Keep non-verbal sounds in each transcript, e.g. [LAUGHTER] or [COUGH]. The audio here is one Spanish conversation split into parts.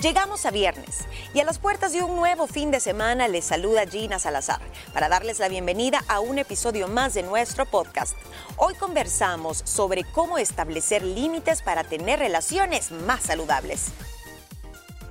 Llegamos a viernes y a las puertas de un nuevo fin de semana les saluda Gina Salazar para darles la bienvenida a un episodio más de nuestro podcast. Hoy conversamos sobre cómo establecer límites para tener relaciones más saludables.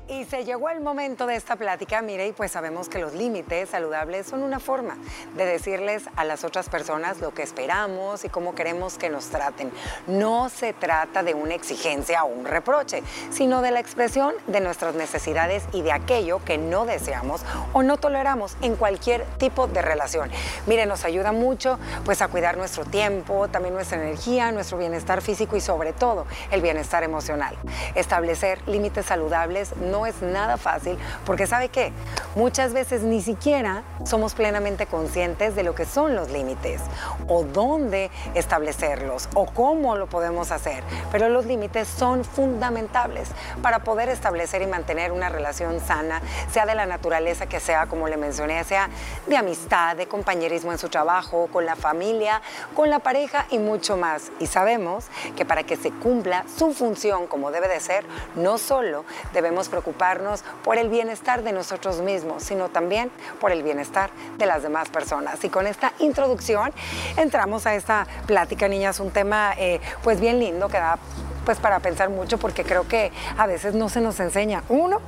Y se llegó el momento de esta plática, mire, y pues sabemos que los límites saludables son una forma de decirles a las otras personas lo que esperamos y cómo queremos que nos traten. No se trata de una exigencia o un reproche, sino de la expresión de nuestras necesidades y de aquello que no deseamos o no toleramos en cualquier tipo de relación. Mire, nos ayuda mucho pues a cuidar nuestro tiempo, también nuestra energía, nuestro bienestar físico y sobre todo el bienestar emocional. Establecer límites saludables no no es nada fácil porque sabe qué, muchas veces ni siquiera somos plenamente conscientes de lo que son los límites o dónde establecerlos o cómo lo podemos hacer. Pero los límites son fundamentales para poder establecer y mantener una relación sana, sea de la naturaleza que sea, como le mencioné, sea de amistad, de compañerismo en su trabajo, con la familia, con la pareja y mucho más. Y sabemos que para que se cumpla su función como debe de ser, no solo debemos preocuparnos preocuparnos por el bienestar de nosotros mismos, sino también por el bienestar de las demás personas. Y con esta introducción entramos a esta plática, niñas, un tema eh, pues bien lindo que da pues para pensar mucho porque creo que a veces no se nos enseña, uno,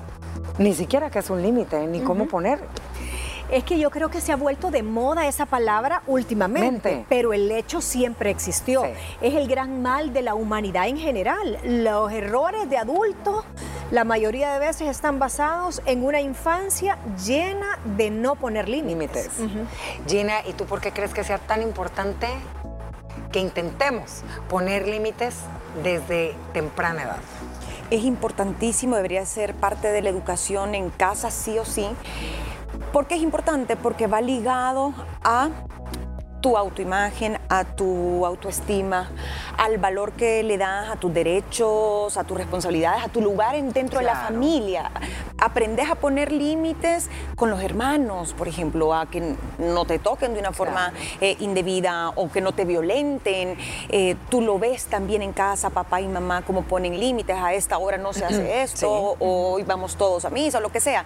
ni siquiera que es un límite, ni cómo poner es que yo creo que se ha vuelto de moda esa palabra últimamente, pero el hecho siempre existió. Es el gran mal de la humanidad en general. Los errores de adultos, la mayoría de veces están basados en una infancia llena de no poner límites. Gina, ¿y tú por qué crees que sea tan importante que intentemos poner límites desde temprana edad? Es importantísimo, debería ser parte de la educación en casa, sí o sí. ¿Por qué es importante? Porque va ligado a tu autoimagen, a tu autoestima, al valor que le das a tus derechos, a tus responsabilidades, a tu lugar dentro de la familia. Aprendes a poner límites con los hermanos, por ejemplo, a que no te toquen de una forma eh, indebida o que no te violenten. Eh, tú lo ves también en casa, papá y mamá, cómo ponen límites, a esta hora no se hace [CLEARS THROAT] esto, o hoy vamos todos a misa, o lo que sea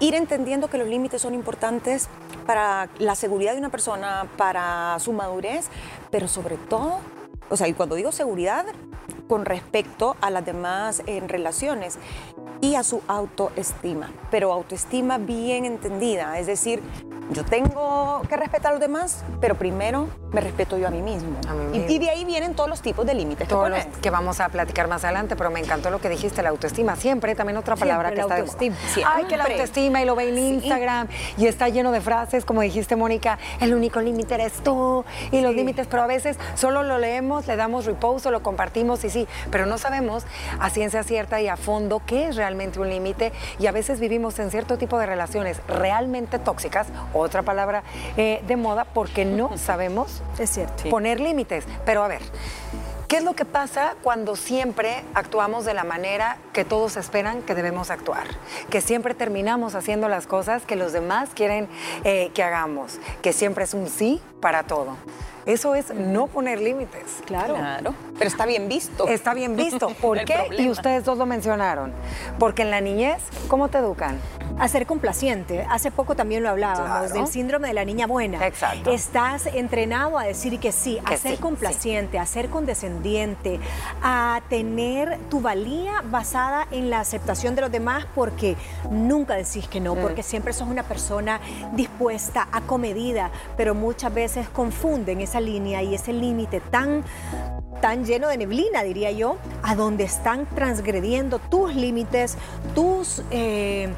ir entendiendo que los límites son importantes para la seguridad de una persona, para su madurez, pero sobre todo, o sea, y cuando digo seguridad, con respecto a las demás en relaciones y a su autoestima, pero autoestima bien entendida, es decir, yo tengo que respetar a los demás, pero primero me respeto yo a mí mismo. Y, de ahí vienen todos los tipos de límites. Todos los que vamos a platicar más adelante, pero me encantó lo que dijiste, la autoestima. Siempre, también otra palabra que está autoestima. de Ay, que la autoestima y lo ve en Instagram y está lleno de frases, como dijiste, Mónica, el único límite eres tú y los límites, pero a veces solo lo leemos, le damos reposo, lo compartimos y sí, pero no sabemos a ciencia cierta y a fondo qué es realmente un límite y a veces vivimos en cierto tipo de relaciones realmente tóxicas otra palabra eh, de moda, porque no [LAUGHS] sabemos es cierto. poner límites. Pero a ver, ¿Qué es lo que pasa cuando siempre actuamos de la manera que todos esperan que debemos actuar? Que siempre terminamos haciendo las cosas que los demás quieren eh, que hagamos, que siempre es un sí para todo. Eso es no poner límites. Claro. claro. Pero está bien visto. Está bien visto. [LAUGHS] ¿Por qué? Y ustedes dos lo mencionaron. Porque en la niñez, ¿cómo te educan? A ser complaciente. Hace poco también lo hablábamos del síndrome de la niña buena. Exacto. Estás entrenado a decir que sí, a ser complaciente, a ser condescendiente, a tener tu valía basada en la aceptación de los demás porque nunca decís que no, mm. porque siempre sos una persona dispuesta, acomedida, pero muchas veces confunden esa línea y ese límite tan tan lleno de neblina, diría yo, a donde están transgrediendo tus límites, tus eh,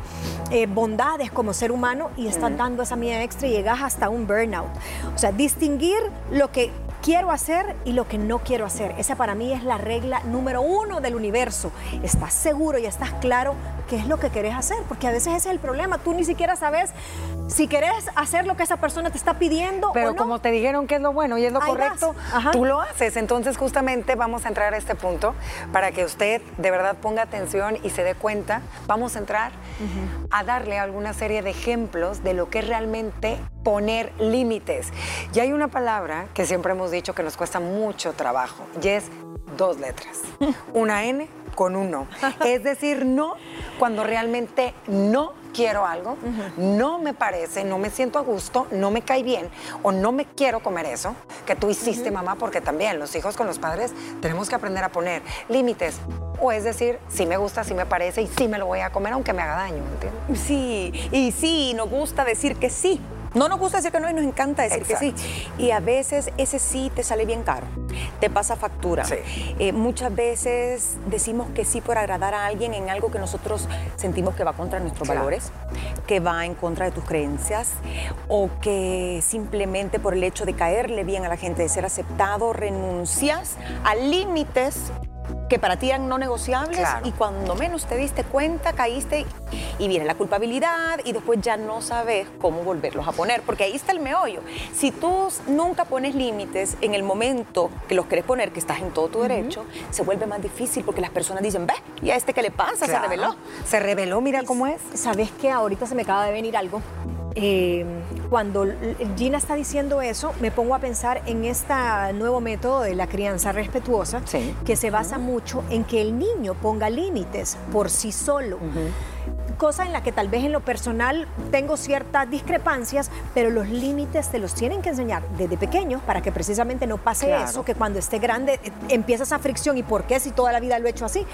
eh, bondades como ser humano y están dando esa mía extra y llegas hasta un burnout. O sea, distinguir lo que quiero hacer y lo que no quiero hacer. Esa para mí es la regla número uno del universo. Estás seguro y estás claro qué es lo que querés hacer, porque a veces ese es el problema. Tú ni siquiera sabes si querés hacer lo que esa persona te está pidiendo. Pero o no. como te dijeron que es lo bueno y es lo correcto, tú lo haces. Entonces justamente vamos a entrar a este punto para que usted de verdad ponga atención y se dé cuenta. Vamos a entrar a darle alguna serie de ejemplos de lo que realmente poner límites. Y hay una palabra que siempre hemos dicho que nos cuesta mucho trabajo y es dos letras. [LAUGHS] Una N con uno. Es decir, no cuando realmente no quiero algo, no me parece, no me siento a gusto, no me cae bien o no me quiero comer eso que tú hiciste, mamá, porque también los hijos con los padres tenemos que aprender a poner límites. O es decir, sí me gusta, sí me parece y sí me lo voy a comer aunque me haga daño, ¿entiendes? Sí, y sí, nos gusta decir que sí. No nos gusta decir que no y nos encanta decir que sí. Y a veces ese sí te sale bien caro, te pasa factura. Eh, muchas veces decimos que sí por agradar a alguien en algo que nosotros sentimos que va contra nuestros valores, que va en contra de tus creencias o que simplemente por el hecho de caerle bien a la gente, de ser aceptado, renuncias a límites que para ti eran no negociables y cuando menos te diste cuenta caíste y viene la culpabilidad y después ya no sabes cómo volverlos a poner, porque ahí está el meollo. Si tú nunca pones límites en el momento que los quieres poner, que estás en todo tu derecho, se vuelve más difícil porque las personas dicen, ve, ¿y a este qué le pasa? Se reveló. Se reveló, mira cómo es. ¿Sabes qué? Ahorita se me acaba de venir algo eh, cuando Gina está diciendo eso, me pongo a pensar en este nuevo método de la crianza respetuosa, que se basa mucho en que el niño ponga límites por sí solo cosa en la que tal vez en lo personal tengo ciertas discrepancias, pero los límites te los tienen que enseñar desde pequeños para que precisamente no pase eso, que cuando esté grande eh, empieza esa fricción y por qué si toda la vida lo he hecho así.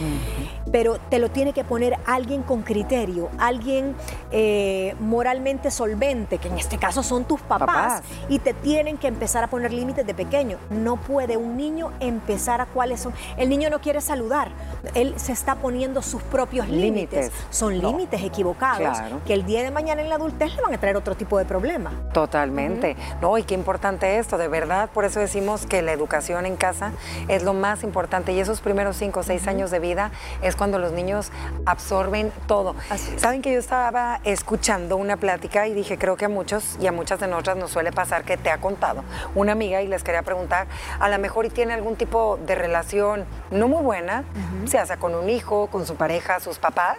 Pero te lo tiene que poner alguien con criterio, alguien eh, moralmente solvente, que en este caso son tus papás, y te tienen que empezar a poner límites de pequeño. No puede un niño empezar a cuáles son. El niño no quiere saludar, él se está poniendo sus propios límites. Son límites equivocados que el día de mañana en la adultez le van a traer otro tipo de problema. Totalmente. No, y qué importante esto, de verdad, por eso decimos que la educación en casa es lo más importante y esos primeros cinco o seis años de vida es cuando los niños absorben todo. Saben que yo estaba escuchando una plática y dije, creo que a muchos y a muchas de nosotras nos suele pasar que te ha contado una amiga y les quería preguntar, a lo mejor y tiene algún tipo de relación no muy buena, se hace con un hijo, con su pareja, sus papás,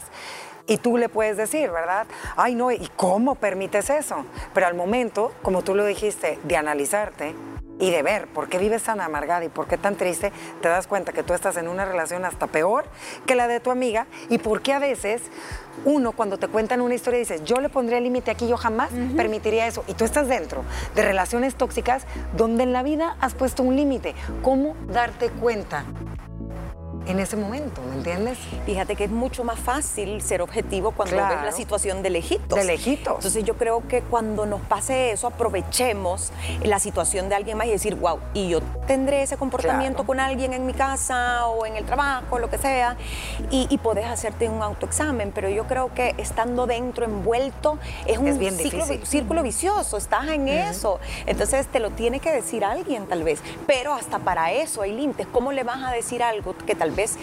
y tú le puedes decir, ¿verdad? Ay, no, ¿y cómo permites eso? Pero al momento, como tú lo dijiste, de analizarte y de ver por qué vives tan amargada y por qué tan triste, te das cuenta que tú estás en una relación hasta peor que la de tu amiga y por qué a veces uno cuando te cuentan una historia dices, yo le pondría límite aquí, yo jamás permitiría eso. Y tú estás dentro de relaciones tóxicas donde en la vida has puesto un límite. ¿Cómo darte cuenta en ese momento, ¿me entiendes? Fíjate que es mucho más fácil ser objetivo cuando ves la situación de lejitos. De lejitos. Entonces yo creo que cuando nos pase eso, aprovechemos la situación de alguien más y decir, wow, y yo tendré ese comportamiento con alguien en mi casa o en el trabajo, lo que sea, y, y podés hacerte un autoexamen, pero yo creo que estando dentro, envuelto, es un círculo vicioso, estás en eso. Entonces te lo tiene que decir alguien tal vez, pero hasta para eso hay límites. ¿Cómo le vas a decir algo que tal vez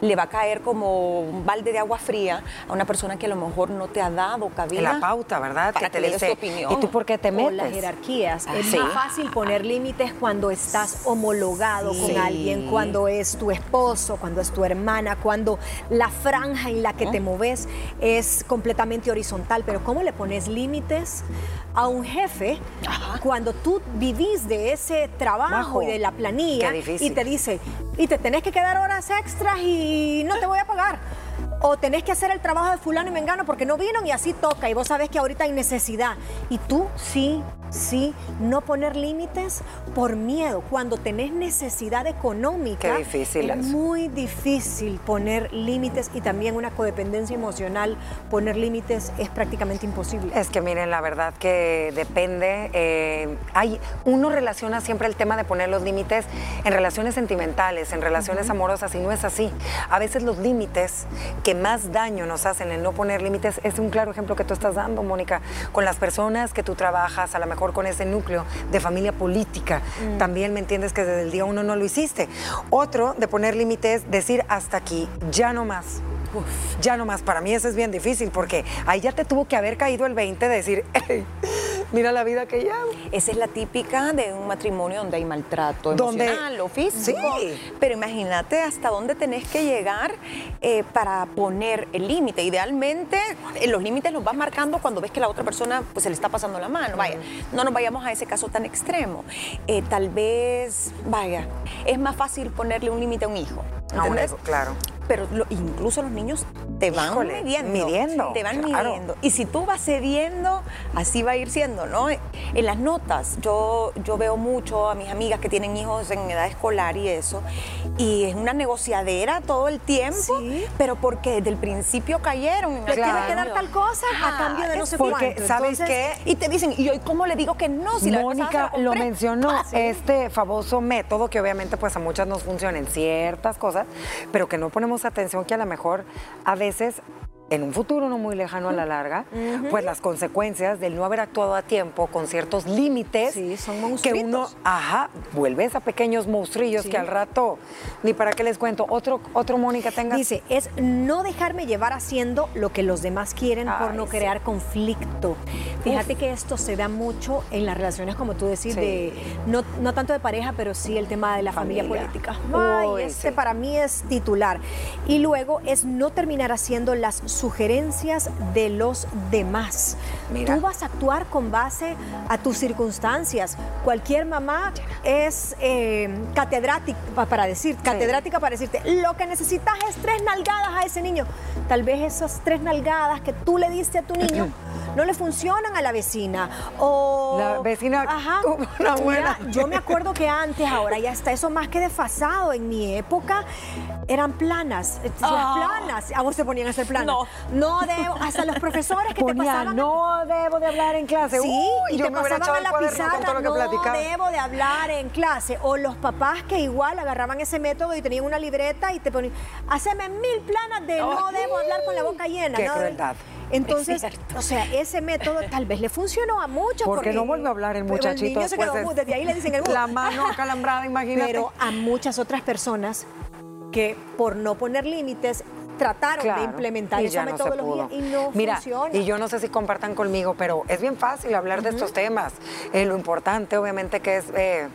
le va a caer como un balde de agua fría a una persona que a lo mejor no te ha dado cabida. la pauta, ¿verdad? que te le su opinión. ¿Y tú por qué te metes? las jerarquías. es más fácil poner límites cuando estás homologado con alguien, cuando es tu esposo, cuando es tu hermana, cuando la franja en la que te moves es completamente horizontal. Pero ¿cómo le pones límites a un jefe cuando tú vivís de ese trabajo y de la planilla y te dice, y te tenés que quedar horas extras y no te voy a pagar. O tenés que hacer el trabajo de fulano y mengano porque no vino y así toca y vos sabés que ahorita hay necesidad. Y tú sí ¿sí? No poner límites por miedo. Cuando tenés necesidad económica, difícil es, muy difícil poner límites y también una codependencia emocional, poner límites es prácticamente imposible. Es que miren, la verdad que depende. Eh, hay, uno relaciona siempre el tema de poner los límites en relaciones sentimentales, en relaciones amorosas, y no es así. A veces los límites que más daño nos hacen en no poner límites es un claro ejemplo que tú estás dando, Mónica, con las personas que tú trabajas, a lo mejor con ese núcleo de familia política. Mm. También me entiendes que desde el día uno no lo hiciste. Otro de poner límites, decir hasta aquí, ya no más. ya no más. Para mí eso es bien difícil porque ahí ya te tuvo que haber caído el 20 de decir, [LAUGHS] mira la vida que llevo. Esa es la típica de un matrimonio donde hay maltrato emocional o físico. Sí. Pero imagínate hasta dónde tenés que llegar eh, para poner el límite. Idealmente, eh, los límites los vas marcando cuando ves que la otra persona pues, se le está pasando la mano. Vaya, no nos vayamos a ese caso tan extremo. Eh, tal vez, vaya, es más fácil ponerle un límite a un hijo. A un hijo, claro. pero incluso los niños te van midiendo. midiendo. Te van midiendo. Y si tú vas cediendo, así va a ir siendo, ¿no? En las notas, yo, yo veo mucho a mis amigas que tienen hijos en edad escolar y eso, y es una negociadera todo el tiempo, pero porque desde el principio cayeron. Le tiene que dar tal cosa a cambio de no sé porque, ¿sabes qué? Y te dicen, ¿y hoy cómo le digo que no? Si Mónica lo mencionó, este famoso método que obviamente pues a muchas nos funciona en ciertas cosas, pero que no ponemos atención que a lo mejor a veces en un futuro no muy lejano a la larga, [LAUGHS] pues las consecuencias del no haber actuado a tiempo con ciertos límites sí, son que uno, ajá, vuelves a pequeños monstrillos que al rato ni para qué les cuento. Otro otro Mónica tenga Dice, es no dejarme llevar haciendo lo que los demás quieren por no crear conflicto. Fíjate que esto se da mucho en las relaciones como tú decís de no, no tanto de pareja, pero sí el tema de la familia, política. Ay, este para mí es titular. Y luego es no terminar haciendo las sugerencias de los demás. Tú vas a actuar con base a tus circunstancias. Cualquier mamá es eh, catedrática para decir, catedrática para decirte, lo que necesitas es tres nalgadas a ese niño. Tal vez esas tres nalgadas que tú le diste a tu niño [CLEARS THROAT] no le funcionan a la vecina. O la vecina Ajá, una buena. yo me acuerdo que antes, ahora ya está eso más que desfasado. En mi época eran planas, las ah. planas. A vos se ponían a hacer planas. No. No debo, hasta los profesores que te pasaban. No debo de hablar en clase. Sí, y te pasaban a la pizarra. No debo de hablar en clase. O los papás que igual agarraban ese método y tenían una libreta y te ponían, haceme mil planas de no debo hablar con la boca llena. Qué crueldad. Entonces, o sea, ese método tal vez le funcionó a muchos. Porque, no vuelve a hablar el muchachito. El niño se quedó, desde ahí le dicen el La mano acalambrada, [LAUGHS] imagínate. Pero a muchas otras personas que por no poner límites trataron de implementar esa metodología y no Mira, funciona. Y yo no sé si compartan conmigo, pero es bien fácil hablar de estos temas. Eh, lo importante, obviamente, que es eh,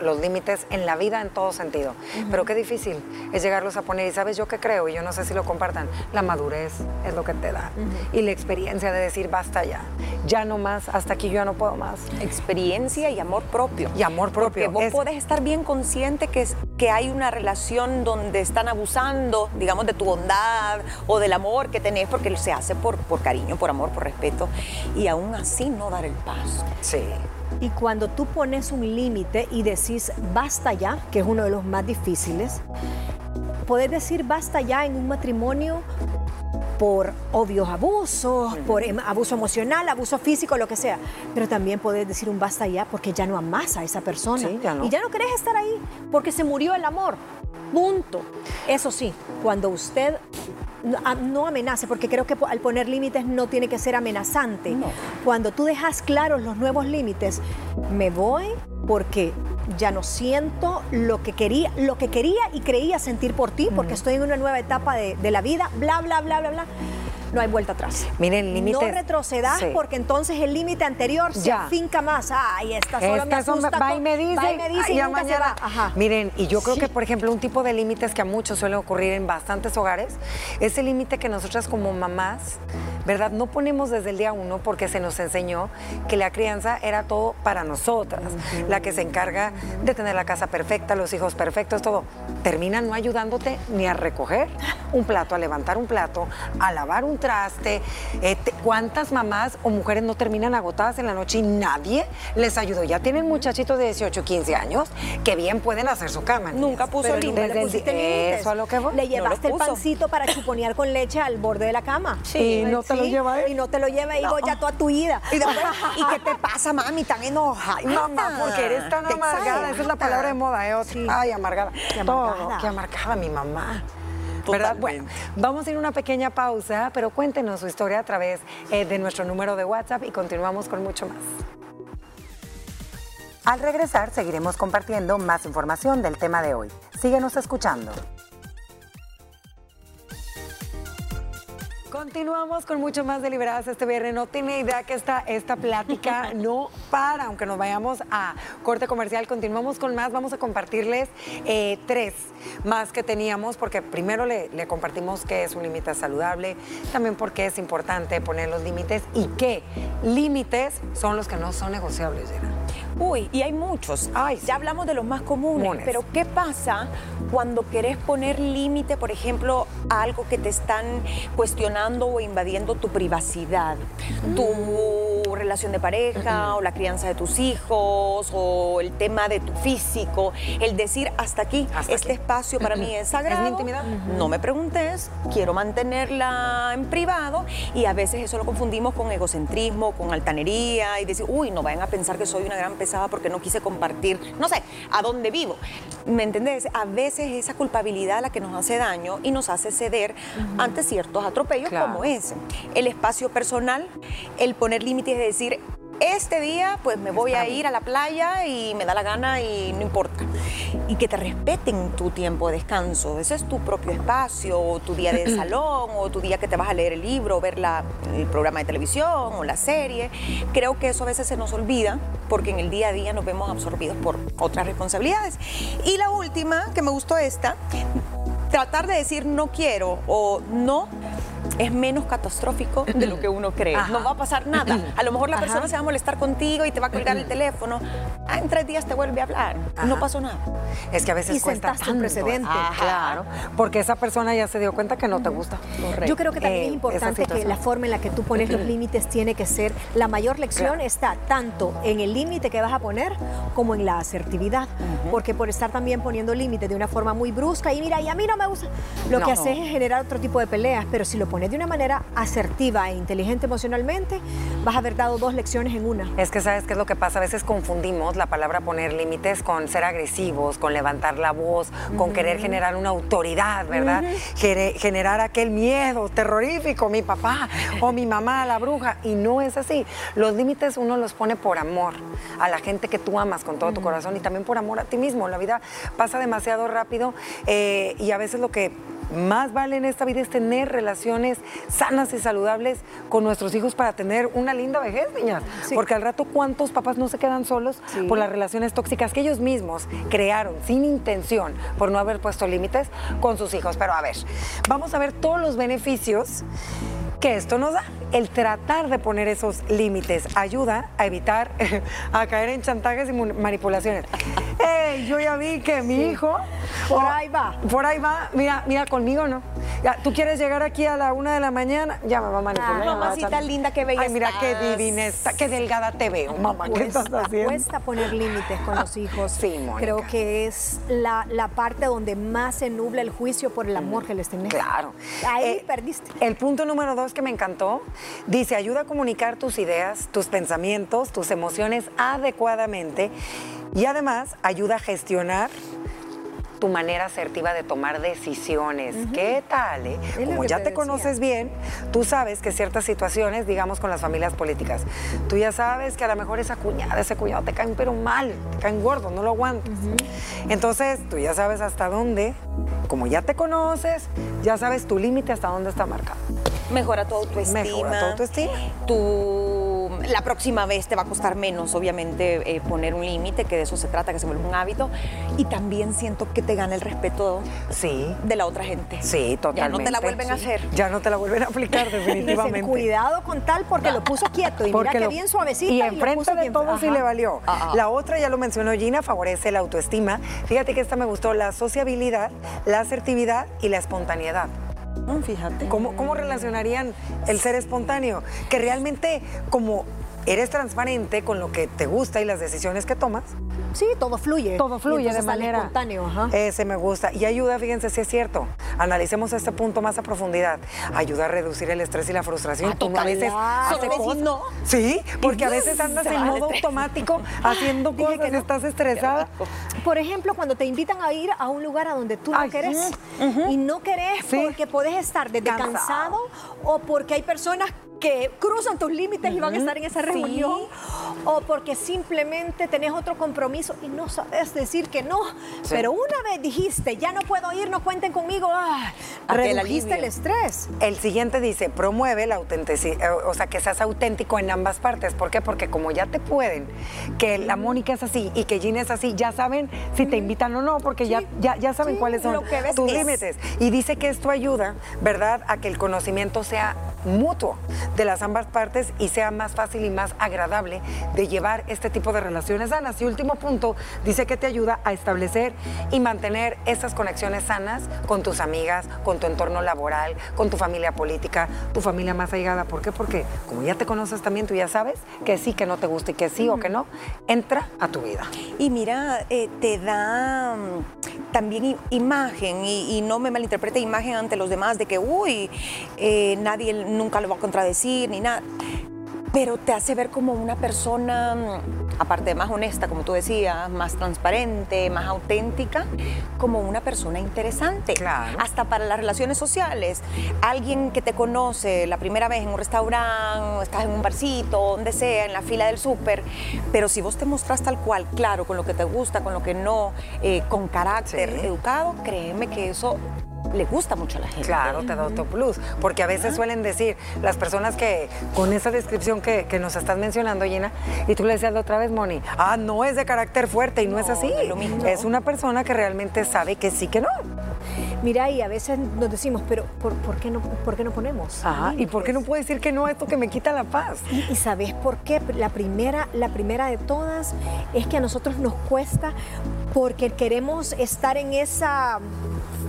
los límites en la vida en todo sentido. Pero qué difícil es llegarlos a poner. Y sabes yo qué creo, y yo no sé si lo compartan, la madurez es lo que te da. Y la experiencia de decir, basta ya, ya no más, hasta aquí yo ya no puedo más. Experiencia y amor propio. Y amor propio. Porque vos podés estar bien consciente que, es, que hay una relación donde están abusando, digamos, de tu bondad o del amor que tenés, porque se hace por, por cariño, por amor, por respeto. Y aún así no dar el paso. Sí. Y cuando tú pones un límite y decís basta ya, que es uno de los más difíciles, puedes decir basta ya en un matrimonio por obvios abusos, por em, abuso emocional, abuso físico, lo que sea. Pero también puedes decir un basta ya porque ya no amas a esa persona. Y ya no querés estar ahí porque se murió el amor. Punto. Eso sí, cuando usted no amenace, porque creo que al poner límites no tiene que ser amenazante. Cuando tú dejas claros los nuevos límites, me voy porque ya no siento lo que quería, lo que quería y creía sentir por ti, porque estoy en una nueva etapa de, de la vida, bla, bla, bla, bla, bla no hay vuelta atrás. Miren. No retrocedas porque entonces el límite anterior se finca más. Ay, esta solo me asusta. Va y me dice, y me dice y nunca se va. Miren, y yo creo que, por ejemplo, un tipo de límites que a muchos suelen ocurrir en bastantes hogares es el límite que nosotras como mamás, ¿verdad? No ponemos desde el día uno porque se nos enseñó que la crianza era todo para nosotras. La que se encarga de tener la casa perfecta, los hijos perfectos, todo. Termina no ayudándote ni a recoger un plato, a levantar un plato, a lavar un traste. Eh, ¿Cuántas mamás o mujeres no terminan agotadas en la noche y nadie les ayudó? Ya tienen muchachitos de 18, 15 años que bien pueden hacer su cama. Nunca puso límites. Eso a lo que vos. Le llevaste el pancito para chuponear con leche al borde de la cama. Sí, y no te lo lleva. Y no te lo lleva ahí vos ya toda tu vida. [LAUGHS] Y, qué te pasa, mami? Tan enojada. Mamá, porque eres tan amargada. Esa es la palabra de moda, ¿eh? Ay, amargada. Qué amargada. qué amargada mi mamá. Bueno, vamos a ir a una pequeña pausa, pero cuéntenos su historia a través eh, de nuestro número de WhatsApp y continuamos con mucho más. Al regresar, seguiremos compartiendo más información del tema de hoy. Síguenos escuchando. Continuamos con mucho más deliberadas este viernes. No tiene idea que esta, esta plática [LAUGHS] no para, aunque nos vayamos a corte comercial. Continuamos con más. Vamos a compartirles eh, tres más que teníamos, porque primero le, compartimos qué es un límite saludable, también porque es importante poner los límites y qué límites son los que no son negociables, Uy, y hay muchos. Ay, sí. Ya hablamos de los más comunes, Comunes. pero ¿qué pasa cuando querés poner límite, por ejemplo, a algo que te están cuestionando o invadiendo tu privacidad? Tu relación de pareja o la crianza de tus hijos o el tema de tu físico, el decir hasta aquí, Hasta este aquí. espacio para mí es sagrado. mi intimidad. No me preguntes, quiero mantenerla en privado y a veces eso lo confundimos con egocentrismo, con altanería y decir, uy, no vayan a pensar que soy una gran pesada porque no quise compartir, no sé, a dónde vivo. ¿Me entendés? A veces esa culpabilidad la que nos hace daño y nos hace ceder ante ciertos atropellos Claro. como ese. El espacio personal, el poner límites de decir, este día pues me voy a ir a la playa y me da la gana y no importa. Y que te respeten tu tiempo de descanso. Ese es tu propio espacio, o tu día de [CLEARS THROAT] salón, o tu día que te vas a leer el libro, o ver la- el programa de televisión o la serie. Creo que eso a veces se nos olvida porque en el día a día nos vemos absorbidos por otras responsabilidades. Y la última, que me gustó esta, tratar de decir no quiero o no es menos catastrófico de lo que uno [CLEARS THROAT] cree. Ajá. No va a pasar nada. [CLEARS THROAT] A lo mejor la Ajá. persona se va a molestar contigo y te va a colgar el [CLEARS THROAT] teléfono. Ah, en tres días te vuelve a hablar. No Ajá. pasó nada. Es que a veces Y cuesta sentaste un tanto. precedente. Claro, porque esa persona ya se dio cuenta que no te gusta. Yo creo que también Eh, es importante que la forma en la que tú pones los límites tiene que ser, la mayor lección Claro. está tanto en el límite que vas a poner como en la asertividad. Porque por estar también poniendo límites de una forma muy brusca y mira, y a mí no me gusta, lo No. que haces es generar otro tipo de peleas, pero si lo pones de una manera asertiva e inteligente emocionalmente, vas a haber dado dos lecciones en una. Es que sabes qué es lo que pasa, a veces confundimos la palabra poner límites con ser agresivos, con levantar la voz, con querer generar una autoridad, ¿verdad? Gere- generar aquel miedo terrorífico, mi papá o mi mamá, la bruja, y no es así. Los límites uno los pone por amor a la gente que tú amas con todo tu corazón y también por amor a ti mismo. La vida pasa demasiado rápido eh, y a veces lo que más vale en esta vida es tener relaciones sanas y saludables con nuestros hijos para tener una linda vejez, niñas. Sí. Porque al rato, ¿cuántos papás no se quedan solos Sí. por las relaciones tóxicas que ellos mismos crearon sin intención por no haber puesto límites con sus hijos? Pero a ver, vamos a ver todos los beneficios que esto nos da. El tratar de poner esos límites ayuda a evitar [LAUGHS] a caer en chantajes y manipulaciones. Yo ya vi que mi hijo... Por oh, ahí va. Por ahí va. Mira, mira, conmigo no. Ya, Tú quieres llegar aquí a la una de la mañana, ya me va a manipular. Ah, mamacita linda, qué bella Ay, mira qué divina está, qué delgada te veo, mamá. ¿Qué estás haciendo? cuesta poner límites con los hijos. Sí, Mónica. Creo que es la, la parte donde más se nubla el juicio por el amor que les tenés. Claro. Ahí Eh, perdiste. El punto número dos que me encantó, dice, ayuda a comunicar tus ideas, tus pensamientos, tus emociones adecuadamente y además ayuda a gestionar tu manera asertiva de tomar decisiones. ¿Qué tal? eh? Como ya te conoces bien, tú sabes que ciertas situaciones, digamos con las familias políticas, tú ya sabes que a lo mejor esa cuñada, ese cuñado te caen pero mal, te caen gordos, no lo aguantas. Entonces, tú ya sabes hasta dónde, como ya te conoces, ya sabes tu límite hasta dónde está marcado. Mejora tu autoestima. Mejora tu autoestima. Tu- la próxima vez te va a costar menos, obviamente, eh, poner un límite, que de eso se trata, que se vuelva un hábito. Y también siento que te gana el respeto Sí. de la otra gente. Sí, totalmente. Ya no te la vuelven a hacer. Ya no te la vuelven a aplicar [LAUGHS] Dicen, definitivamente. cuidado con tal porque lo puso quieto y Porque mira que bien suavecita. Y enfrente puso de todos sí le valió. Ajá. La otra, ya lo mencionó Gina, favorece la autoestima. Fíjate que esta me gustó, la sociabilidad, la asertividad y la espontaneidad. Fíjate. ¿Cómo, ¿Cómo relacionarían el ser espontáneo? Que realmente como eres transparente con lo que te gusta y las decisiones que tomas, Sí, todo fluye. todo fluye de manera espontáneo. Ajá. Ese me gusta. Y ayuda, fíjense si es cierto. Analicemos este punto más a profundidad. Ayuda a reducir el estrés y la frustración. A veces no. Sí, porque a veces andas en modo automático [LAUGHS] haciendo cosas que no. estás estresada. Por ejemplo, cuando te invitan a ir a un lugar a donde tú no Ay, querés y no querés Sí. porque podés estar desde Cansado. cansado. o porque hay personas que cruzan tus límites y van a estar en esa Sí. reunión o porque simplemente tenés otro compromiso y no sabes decir que no. Pero una vez dijiste, ya no puedo ir, no cuenten conmigo, ah, redujiste el estrés. El siguiente dice, promueve la autenticidad, o sea, que seas auténtico en ambas partes. ¿Por qué? Porque como ya te pueden, que la Mónica es así y que Gina es así, ya saben si te invitan o no, porque ya, ya, ya saben cuáles son tus es. límites. Y dice que esto ayuda, ¿verdad?, a que el conocimiento sea mutuo. De las ambas partes y sea más fácil y más agradable de llevar este tipo de relaciones sanas. Y último punto, dice que te ayuda a establecer y mantener esas conexiones sanas con tus amigas, con tu entorno laboral, con tu familia política, tu familia más allegada. ¿Por qué? Porque como ya te conoces también, tú ya sabes que sí, que no te gusta y que sí o que no, entra a tu vida. Y mira, eh, te da mm, también imagen, y, no me malinterprete imagen ante los demás de que, uy, eh, nadie nunca lo va a contradecir ni nada pero te hace ver como una persona, mm, aparte de más honesta, como tú decías, más transparente, más auténtica, como una persona interesante. Claro. Hasta para las relaciones sociales. Alguien que te conoce la primera vez en un restaurante, estás en un barcito, donde sea, en la fila del súper, pero si vos te mostrás tal cual, claro, con lo que te gusta, con lo que no, eh, con carácter educado, créeme que eso le gusta mucho a la gente. Claro, te da otro plus, porque a veces suelen decir las personas que con esa descripción que, nos estás mencionando, Gina, y tú le decías la otra vez, Moni, ah, no es de carácter fuerte y no, es así. Es una persona que realmente sabe que sí que no. Mira, y a veces nos decimos, pero ¿por, qué, no, por qué no ponemos? Ajá, ¿y por qué no puedo decir que no a esto que me quita la paz? Y, ¿sabes por qué? La primera, la primera de todas es que a nosotros nos cuesta porque queremos estar en esa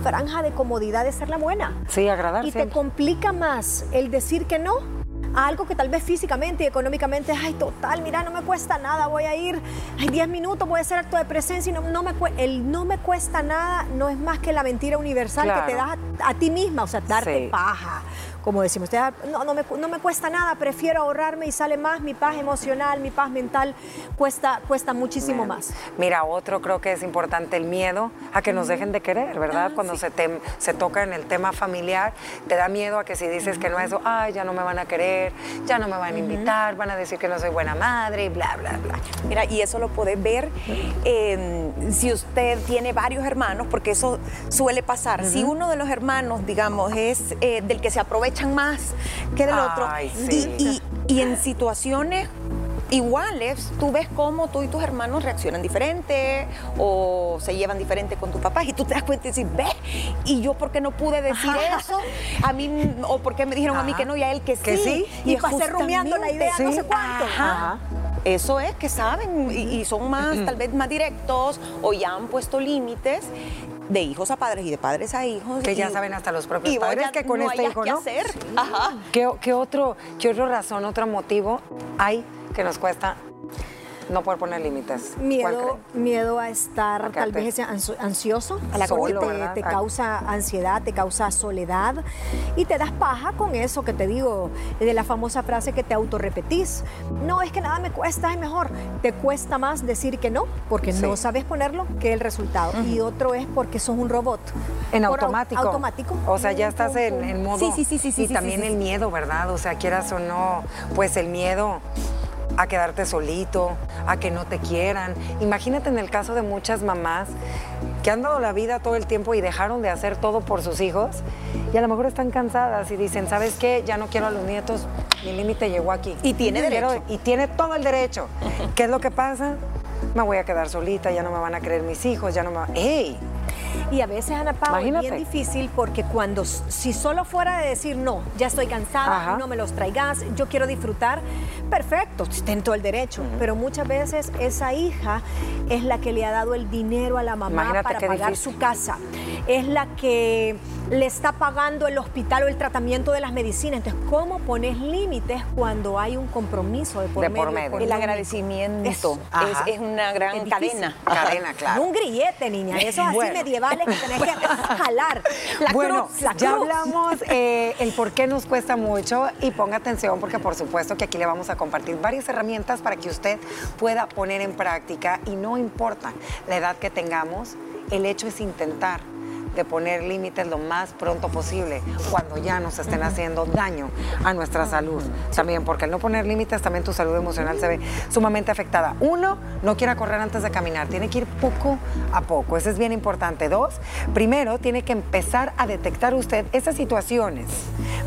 franja de comodidad de ser la buena. Sí, agradable. Y te complica más el decir que no a algo que tal vez físicamente y económicamente, ay, total, mira, no me cuesta nada, voy a ir, ay, 10 minutos, voy a hacer acto de presencia y no, no me, el no me cuesta nada no es más que la mentira universal que te das a, ti misma, o sea, darte paja como decimos, no, no, me, no, me, cuesta nada, prefiero ahorrarme y sale más mi paz emocional, mi paz mental, cuesta, cuesta muchísimo más. Mira, otro creo que es importante el miedo a que nos dejen de querer, ¿verdad? Ah, Cuando se, se toca en el tema familiar, te da miedo a que si dices que no es eso, ay, ya no me van a querer, ya no me van a invitar, van a decir que no soy buena madre, y bla, bla, bla. Mira, y eso lo puedes ver si usted tiene varios hermanos, porque eso suele pasar. Si uno de los hermanos, digamos, es eh, del que se aprovecha, echan más que del otro. Y, en situaciones iguales, tú ves cómo tú y tus hermanos reaccionan diferente o se llevan diferente con tus papás y tú te das cuenta y dices, ve, y yo por qué no pude decir eso, a mí, o por qué me dijeron a mí que no y a él que sí. Y, pasé rumiando la idea no sé cuánto. Eso es que saben y, son más, tal vez más directos o ya han puesto límites de hijos a padres y de padres a hijos. Que ya saben hasta los propios padres que con este hijo no. Hacer. Ajá. ¿Qué, otro, ¿Qué otra razón, otro motivo hay que nos cuesta no poder poner límites. Miedo, miedo a estar tal vez ansioso, a la Solo, te, te, causa ansiedad, te causa soledad y te das paja con eso que te digo, de la famosa frase que te autorrepetís. No, es que nada me cuesta, es mejor. Te cuesta más decir que no, porque no sabes ponerlo, que el resultado. Y otro es porque sos un robot. En automático. automático. O sea, ya estás en, en modo... Sí, sí, sí, sí. Y también el miedo, ¿verdad? O sea, quieras o no, pues el miedo a quedarte solito, a que no te quieran. Imagínate en el caso de muchas mamás que han dado la vida todo el tiempo y dejaron de hacer todo por sus hijos y a lo mejor están cansadas y dicen, ¿sabes qué? Ya no quiero a los nietos, mi límite llegó aquí. Y tiene derecho. Y tiene todo el derecho. ¿Qué es lo que pasa? Me voy a quedar solita, ya no me van a creer mis hijos, ya no me van... ¡Ey! Y a veces, Ana Paula, es bien difícil porque cuando, si solo fuera de decir, no, ya estoy cansada, no me los traigas, yo quiero disfrutar, perfecto, ten todo el derecho. Pero muchas veces esa hija es la que le ha dado el dinero a la mamá para pagar su casa. Es la que le está pagando el hospital o el tratamiento de las medicinas. Entonces, ¿cómo pones límites cuando hay un compromiso de por, medio, el agradecimiento es, una gran cadena. Cadena, claro. [LAUGHS] Un grillete, niña. Eso es así medievales que tenés que [LAUGHS] jalar. La bueno, ya hablamos [LAUGHS] eh, el por qué nos cuesta mucho y ponga atención porque por supuesto que aquí le vamos a compartir varias herramientas para que usted pueda poner en práctica y no importa la edad que tengamos, el hecho es intentar de poner límites lo más pronto posible cuando ya nos estén haciendo daño a nuestra salud. También, porque al no poner límites, también tu salud emocional se ve sumamente afectada. Uno, no quiera correr antes de caminar, tiene que ir poco a poco. Eso es bien importante. Dos, primero, tiene que empezar a detectar usted esas situaciones,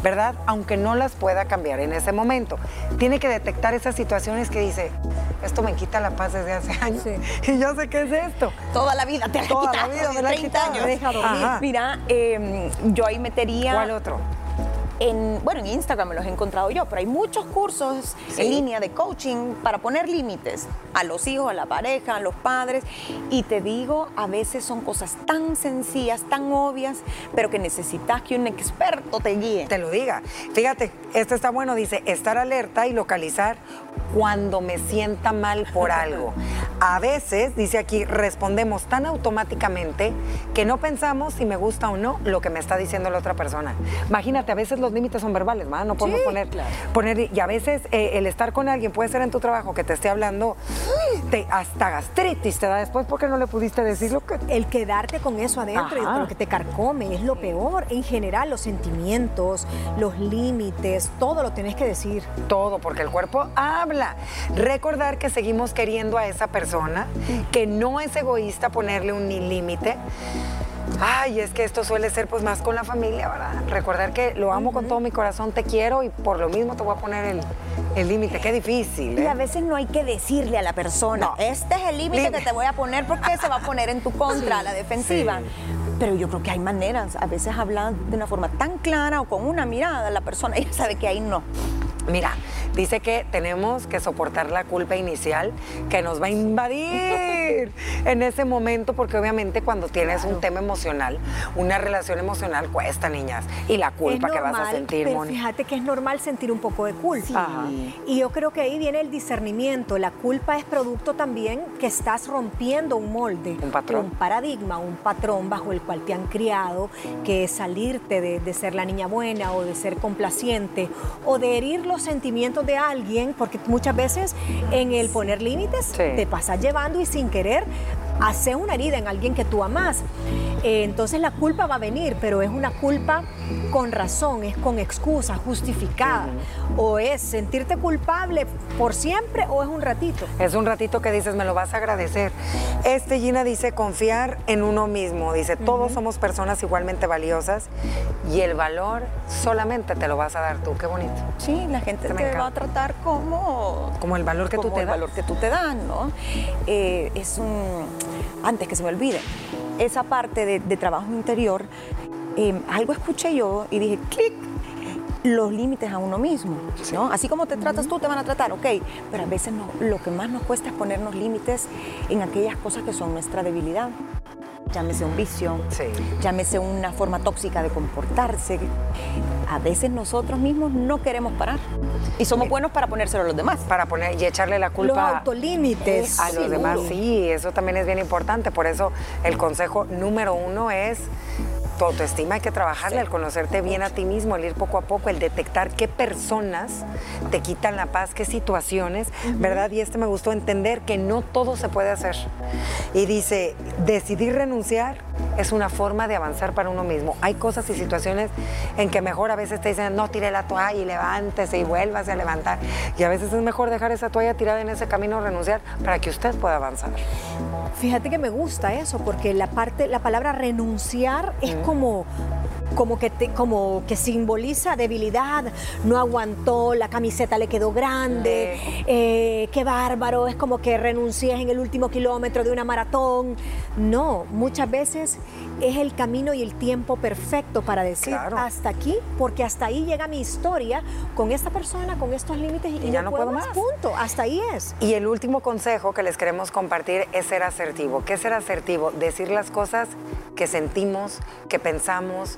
¿verdad? Aunque no las pueda cambiar en ese momento. Tiene que detectar esas situaciones que dice, esto me quita la paz desde hace años. [LAUGHS] Y yo sé qué es esto. Toda la vida te ha Toda la vida me la 30 años. Mira, em, yo ahí metería... ¿Cuál otro? En, bueno, en Instagram me los he encontrado yo, pero hay muchos cursos en línea de coaching para poner límites a los hijos, a la pareja, a los padres. Y te digo, a veces son cosas tan sencillas, tan obvias, pero que necesitas que un experto te guíe. Te lo diga. Fíjate, esto está bueno, dice, estar alerta y localizar cuando me sienta mal por [LAUGHS] algo. A veces, dice aquí, respondemos tan automáticamente que no pensamos si me gusta o no lo que me está diciendo la otra persona. Imagínate, a veces los límites son verbales, ¿verdad? No podemos poner, poner. Y a veces eh, el estar con alguien puede ser en tu trabajo que te esté hablando, te, hasta gastritis te da después porque no le pudiste decir lo que. El quedarte con eso adentro y lo que te carcome es lo peor. En general, los sentimientos, los límites, todo lo tienes que decir. Todo, porque el cuerpo habla. Recordar que seguimos queriendo a esa persona, que no es egoísta ponerle un límite. Ay, es que esto suele ser pues más con la familia, ¿verdad? Recordar que lo amo con todo mi corazón, te quiero y por lo mismo te voy a poner el, límite. Qué difícil. Y ¿eh? a veces no hay que decirle a la persona, este es el límite que te voy a poner porque se va a poner en tu [LAUGHS] contra, la defensiva. Pero yo creo que hay maneras, a veces hablan de una forma tan clara o con una mirada, la persona ya sabe que ahí no. Mira, dice que tenemos que soportar la culpa inicial que nos va a invadir en ese momento, porque obviamente cuando tienes un tema emocional, una relación emocional cuesta, niñas, y la culpa que vas a sentir, pero Fíjate que es normal sentir un poco de culpa. Y yo creo que ahí viene el discernimiento. La culpa es producto también que estás rompiendo un molde, un patrón, un paradigma, un patrón bajo el cual te han criado, que es salirte de, de ser la niña buena o de ser complaciente o de herirlo sentimientos de alguien, porque muchas veces en el poner límites te pasas llevando y sin querer hace una herida en alguien que tú amas. Eh, entonces la culpa va a venir, pero es una culpa con razón, es con excusa, justificada. O es sentirte culpable por siempre o es un ratito. Es un ratito que dices, me lo vas a agradecer. Este Gina dice confiar en uno mismo. Dice, todos somos personas igualmente valiosas y el valor solamente te lo vas a dar tú. Qué bonito. Sí, la gente te va a tratar como... Como el valor que tú te el valor que tú te das, ¿no? Eh, es un antes que se me olvide, esa parte de, trabajo interior, em, algo escuché yo y dije, clic, los límites a uno mismo, ¿no? Así como te tratas tú, te van a tratar, ok, pero a veces lo que más nos cuesta es ponernos límites en aquellas cosas que son nuestra debilidad llámese un vicio, llámese una forma tóxica de comportarse. A veces nosotros mismos no queremos parar. Y somos buenos para ponérselo a los demás. Para poner y echarle la culpa. Los autolímites. A los demás, sí, eso también es bien importante. Por eso el consejo número uno es tu autoestima hay que trabajarla, el conocerte bien a ti mismo, el ir poco a poco, el detectar qué personas te quitan la paz, qué situaciones, ¿verdad? Y este me gustó entender que no todo se puede hacer. Y dice, decidir renunciar es una forma de avanzar para uno mismo. Hay cosas y situaciones en que mejor a veces te dicen, no, tire la toalla y levántese y vuélvase a levantar. Y a veces es mejor dejar esa toalla tirada en ese camino, renunciar, para que usted pueda avanzar. Fíjate que me gusta eso, porque la parte, la palabra renunciar es como como que, como que simboliza debilidad, no aguantó, la camiseta le quedó grande, eh, qué bárbaro, es como que renuncias en el último kilómetro de una maratón. No, muchas veces es el camino y el tiempo perfecto para decir hasta aquí, porque hasta ahí llega mi historia con esta persona, con estos límites y, ya no, puedo, más. Punto, hasta ahí es. Y el último consejo que les queremos compartir es ser asertivo. ¿Qué es ser asertivo? Decir las cosas que sentimos, que pensamos,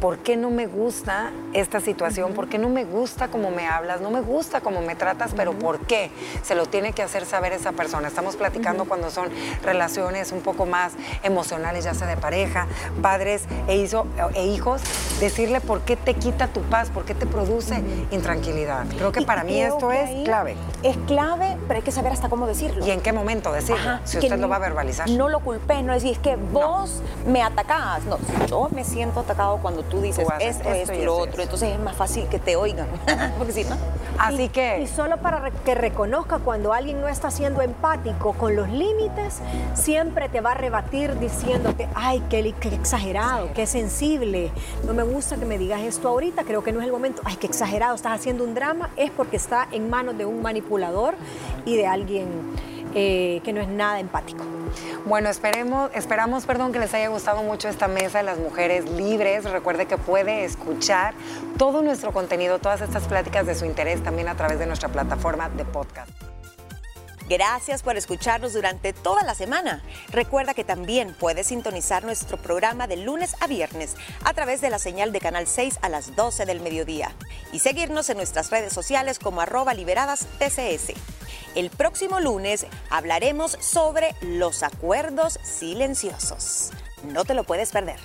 ¿por qué no me gusta esta situación? ¿Por qué no me gusta cómo me hablas? No me gusta cómo me tratas, pero ¿por qué? Se lo tiene que hacer saber esa persona. Estamos platicando cuando son relaciones un poco más emocionales, ya sea de pareja, padres e, e hijos, decirle por qué te quita tu paz, por qué te produce intranquilidad. Creo que para mí esto es clave. Es clave, pero hay que saber hasta cómo decirlo. ¿Y en qué momento decirlo? si usted lo va a verbalizar. No lo culpé, no decir, es que vos me atacás. No, yo me siento atacado cuando tú dices esto, esto, y lo otro, entonces es más fácil que te oigan. [LAUGHS] Porque si no. Así que. Y solo para que reconozca cuando alguien no está siendo empático con los límites, siempre te va a rebatir diciéndote, ay, qué, qué exagerado, qué sensible. No me gusta que me digas esto ahorita, creo que no es el momento. Ay, qué exagerado, estás haciendo un drama. Es porque está en manos de un manipulador y de alguien eh, que no es nada empático. Bueno, esperemos, esperamos perdón, que les haya gustado mucho esta mesa de las mujeres libres. Recuerde que puede escuchar todo nuestro contenido, todas estas pláticas de su interés también a través de nuestra plataforma de podcast. Gracias por escucharnos durante toda la semana. Recuerda que también puedes sintonizar nuestro programa de lunes a viernes a través de la señal de Canal 6 a las 12 del mediodía y seguirnos en nuestras redes sociales como arroba liberadas TCS. El próximo lunes hablaremos sobre los acuerdos silenciosos. No te lo puedes perder.